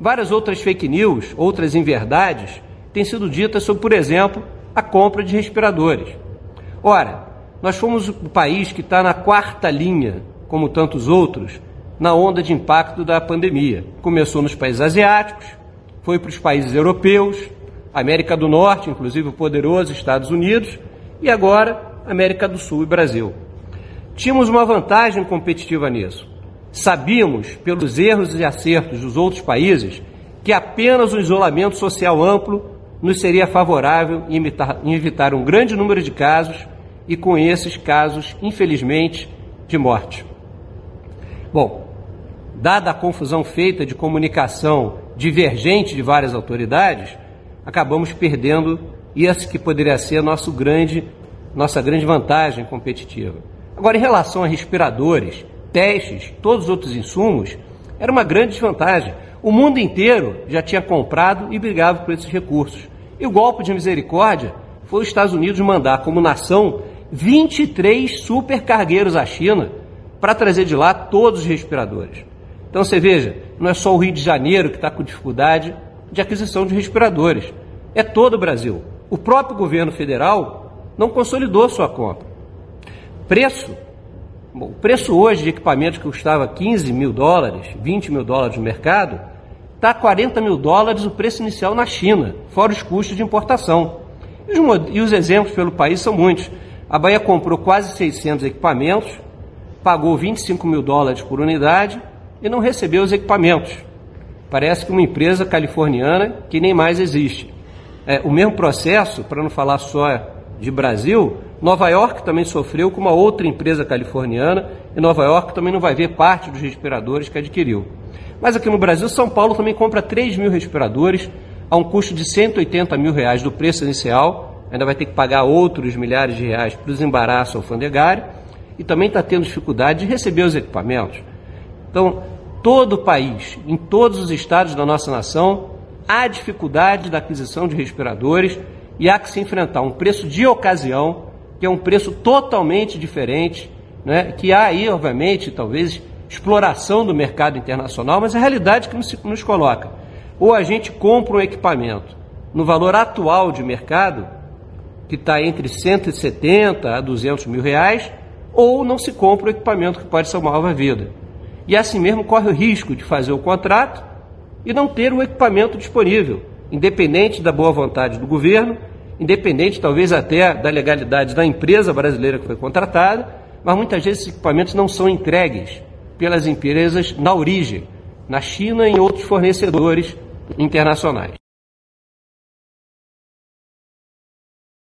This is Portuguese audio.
Várias outras fake news, outras inverdades, têm sido ditas sobre, por exemplo, a compra de respiradores. Ora, nós fomos o país que está na quarta linha, como tantos outros, na onda de impacto da pandemia. Começou nos países asiáticos, foi para os países europeus, América do Norte, inclusive o poderoso Estados Unidos, e agora América do Sul e Brasil. Tínhamos uma vantagem competitiva nisso. Sabíamos, pelos erros e acertos dos outros países, que apenas o isolamento social amplo nos seria favorável em evitar um grande número de casos e, com esses casos, infelizmente, de morte. Bom, dada a confusão feita de comunicação divergente de várias autoridades, acabamos perdendo esse que poderia ser nosso grande, nossa grande vantagem competitiva. Agora, em relação a respiradores, testes, todos os outros insumos, era uma grande desvantagem. O mundo inteiro já tinha comprado e brigava por esses recursos. E o golpe de misericórdia foi os Estados Unidos mandar, como nação, 23 supercargueiros à China para trazer de lá todos os respiradores. Então você veja, não é só o Rio de Janeiro que está com dificuldade de aquisição de respiradores, é todo o Brasil. O próprio governo federal não consolidou sua compra. Preço Bom, o preço hoje de equipamentos que custava 15 mil dólares, 20 mil dólares no mercado, está 40 mil dólares o preço inicial na China, fora os custos de importação. E os, os exemplos pelo país são muitos. A Bahia comprou quase 600 equipamentos, pagou 25 mil dólares por unidade e não recebeu os equipamentos. Parece que uma empresa californiana que nem mais existe. É, o mesmo processo, para não falar só de Brasil, Nova York também sofreu com uma outra empresa californiana e Nova York também não vai ver parte dos respiradores que adquiriu. Mas aqui no Brasil, São Paulo também compra 3 mil respiradores a um custo de 180 mil reais do preço inicial, ainda vai ter que pagar outros milhares de reais para o desembaraço alfandegário e também está tendo dificuldade de receber os equipamentos. Então, todo o país, em todos os estados da nossa nação, há dificuldade da aquisição de respiradores e há que se enfrentar um preço de ocasião, que é um preço totalmente diferente, né? que há aí, obviamente, talvez exploração do mercado internacional, mas é a realidade que nos, nos coloca. Ou a gente compra um equipamento no valor atual de mercado, que está entre 170 a 200 mil reais, ou não se compra um equipamento que pode salvar a vida. E assim mesmo corre o risco de fazer o contrato e não ter o equipamento disponível, independente da boa vontade do governo independente talvez até da legalidade da empresa brasileira que foi contratada, mas muitas vezes esses equipamentos não são entregues pelas empresas na origem, na China e em outros fornecedores internacionais.